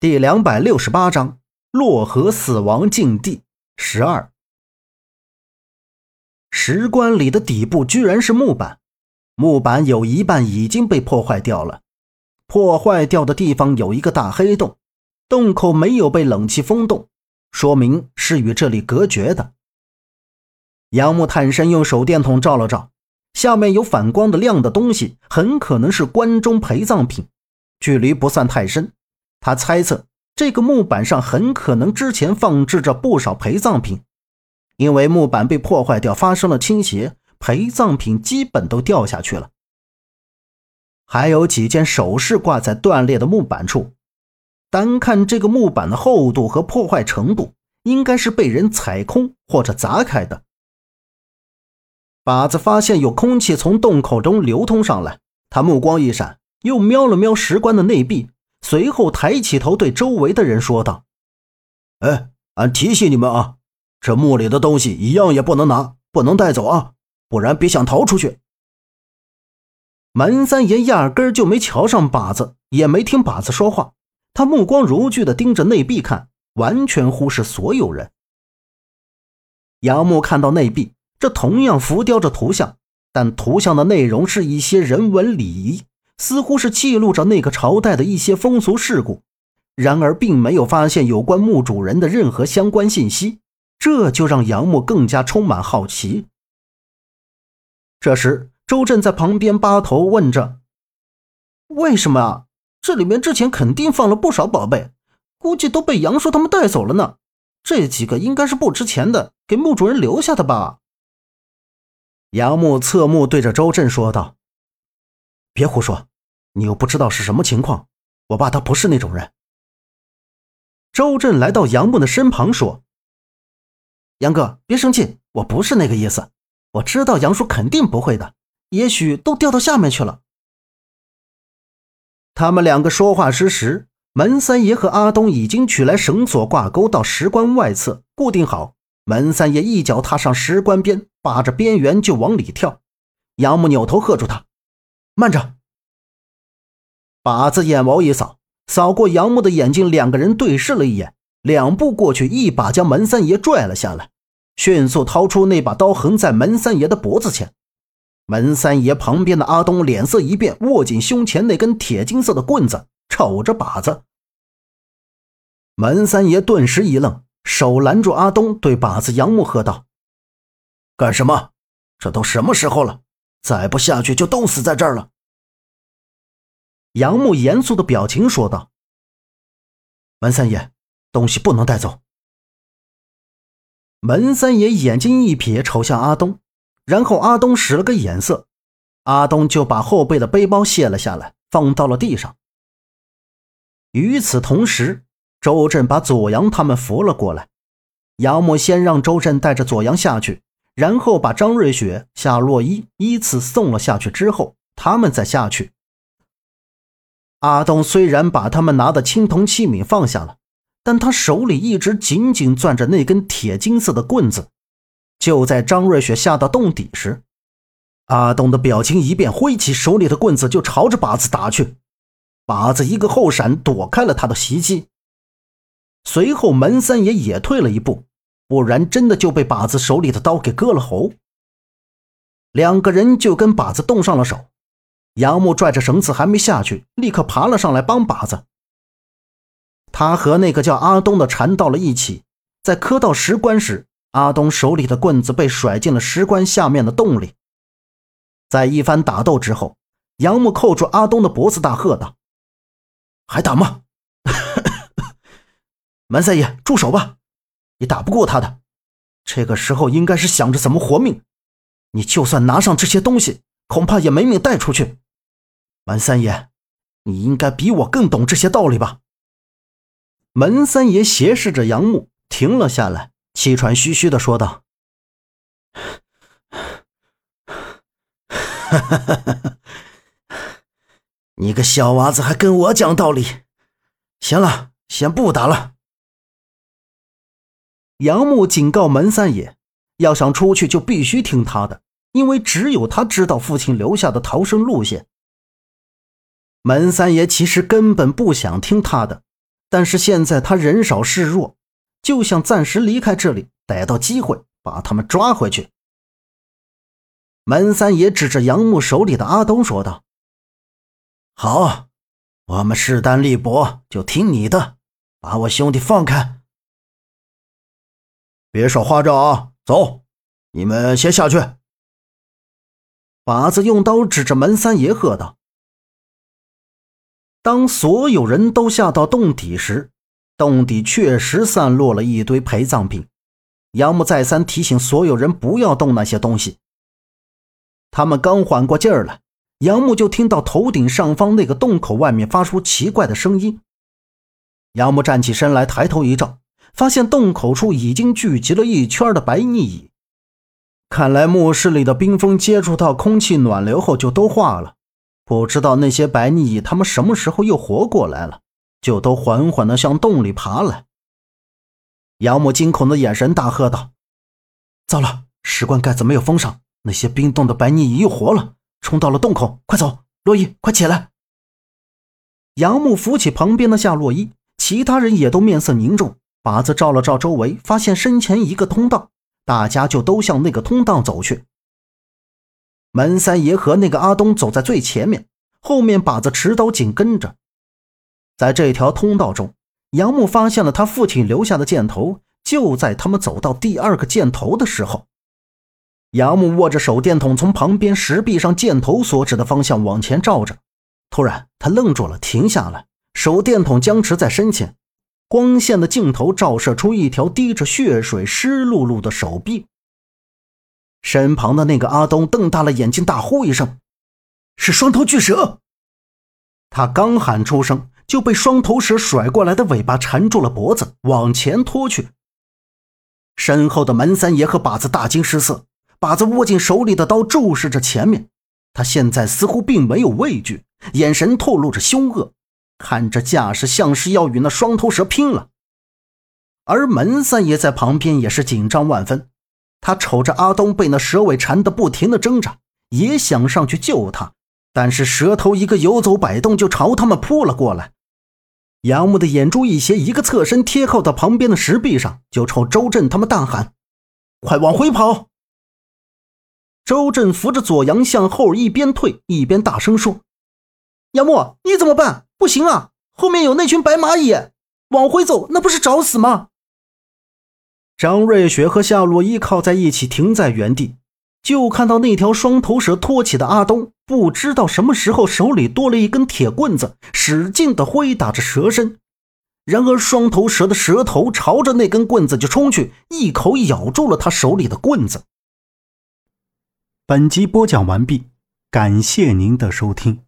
第两百六十八章洛河死亡禁地十二。石棺里的底部居然是木板，木板有一半已经被破坏掉了。破坏掉的地方有一个大黑洞，洞口没有被冷气封冻，说明是与这里隔绝的。杨木探身用手电筒照了照，下面有反光的亮的东西，很可能是棺中陪葬品，距离不算太深。他猜测，这个木板上很可能之前放置着不少陪葬品，因为木板被破坏掉，发生了倾斜，陪葬品基本都掉下去了。还有几件首饰挂在断裂的木板处，单看这个木板的厚度和破坏程度，应该是被人踩空或者砸开的。靶子发现有空气从洞口中流通上来，他目光一闪，又瞄了瞄石棺的内壁。随后抬起头，对周围的人说道：“哎，俺提醒你们啊，这墓里的东西一样也不能拿，不能带走啊，不然别想逃出去。”门三爷压根就没瞧上靶子，也没听靶子说话，他目光如炬地盯着内壁看，完全忽视所有人。杨木看到内壁，这同样浮雕着图像，但图像的内容是一些人文礼仪。似乎是记录着那个朝代的一些风俗事故，然而并没有发现有关墓主人的任何相关信息，这就让杨木更加充满好奇。这时，周震在旁边扒头问着：“为什么啊？这里面之前肯定放了不少宝贝，估计都被杨叔他们带走了呢。这几个应该是不值钱的，给墓主人留下的吧？”杨木侧目对着周震说道。别胡说，你又不知道是什么情况。我爸他不是那种人。周震来到杨木的身旁说：“杨哥，别生气，我不是那个意思。我知道杨叔肯定不会的，也许都掉到下面去了。”他们两个说话之时，门三爷和阿东已经取来绳索挂钩到石棺外侧固定好。门三爷一脚踏上石棺边，扒着边缘就往里跳。杨木扭头喝住他。慢着！靶子眼眸一扫，扫过杨木的眼睛，两个人对视了一眼，两步过去，一把将门三爷拽了下来，迅速掏出那把刀，横在门三爷的脖子前。门三爷旁边的阿东脸色一变，握紧胸前那根铁金色的棍子，瞅着靶子。门三爷顿时一愣，手拦住阿东，对靶子杨木喝道：“干什么？这都什么时候了？”再不下去就冻死在这儿了。杨木严肃的表情说道：“门三爷，东西不能带走。”门三爷眼睛一瞥，瞅向阿东，然后阿东使了个眼色，阿东就把后背的背包卸了下来，放到了地上。与此同时，周震把左阳他们扶了过来。杨木先让周震带着左阳下去。然后把张瑞雪、夏洛伊依次送了下去，之后他们再下去。阿东虽然把他们拿的青铜器皿放下了，但他手里一直紧紧攥着那根铁金色的棍子。就在张瑞雪下到洞底时，阿东的表情一变，挥起手里的棍子就朝着靶子打去。靶子一个后闪，躲开了他的袭击。随后门三爷也退了一步。不然，真的就被靶子手里的刀给割了喉。两个人就跟靶子动上了手。杨木拽着绳子还没下去，立刻爬了上来帮靶子。他和那个叫阿东的缠到了一起，在磕到石棺时，阿东手里的棍子被甩进了石棺下面的洞里。在一番打斗之后，杨木扣住阿东的脖子，大喝道：“还打吗？门三爷，住手吧！”你打不过他的，这个时候应该是想着怎么活命。你就算拿上这些东西，恐怕也没命带出去。门三爷，你应该比我更懂这些道理吧？门三爷斜视着杨木，停了下来，气喘吁吁的说道：“你个小娃子还跟我讲道理？行了，先不打了。”杨木警告门三爷，要想出去就必须听他的，因为只有他知道父亲留下的逃生路线。门三爷其实根本不想听他的，但是现在他人少势弱，就想暂时离开这里，逮到机会把他们抓回去。门三爷指着杨木手里的阿东说道：“好，我们势单力薄，就听你的，把我兄弟放开，别耍花招啊！走，你们先下去。”把子用刀指着门三爷喝道。当所有人都下到洞底时，洞底确实散落了一堆陪葬品。杨木再三提醒所有人不要动那些东西。他们刚缓过劲儿来，杨木就听到头顶上方那个洞口外面发出奇怪的声音。杨木站起身来，抬头一照，发现洞口处已经聚集了一圈的白蚁。看来墓室里的冰封接触到空气暖流后就都化了。不知道那些白蚁他们什么时候又活过来了，就都缓缓地向洞里爬来。杨木惊恐的眼神大喝道：“糟了，石棺盖子没有封上，那些冰冻的白蚁又活了，冲到了洞口！快走，洛伊，快起来！”杨木扶起旁边的夏洛伊，其他人也都面色凝重。靶子照了照周围，发现身前一个通道，大家就都向那个通道走去。门三爷和那个阿东走在最前面，后面靶子持刀紧跟着。在这条通道中，杨木发现了他父亲留下的箭头。就在他们走到第二个箭头的时候，杨木握着手电筒，从旁边石壁上箭头所指的方向往前照着。突然，他愣住了，停下来，手电筒僵持在身前，光线的镜头照射出一条滴着血水、湿漉漉的手臂。身旁的那个阿东瞪大了眼睛，大呼一声：“是双头巨蛇！”他刚喊出声，就被双头蛇甩过来的尾巴缠住了脖子，往前拖去。身后的门三爷和把子大惊失色，把子握紧手里的刀，注视着前面。他现在似乎并没有畏惧，眼神透露着凶恶，看这架势像是要与那双头蛇拼了。而门三爷在旁边也是紧张万分。他瞅着阿东被那蛇尾缠得不停的挣扎，也想上去救他，但是蛇头一个游走摆动，就朝他们扑了过来。杨木的眼珠一斜，一个侧身贴靠到旁边的石壁上，就朝周震他们大喊：“快往回跑！”周震扶着左阳向后，一边退一边大声说：“杨木，你怎么办？不行啊，后面有那群白蚂蚁，往回走那不是找死吗？”张瑞雪和夏洛依靠在一起，停在原地，就看到那条双头蛇托起的阿东，不知道什么时候手里多了一根铁棍子，使劲的挥打着蛇身。然而，双头蛇的蛇头朝着那根棍子就冲去，一口咬住了他手里的棍子。本集播讲完毕，感谢您的收听。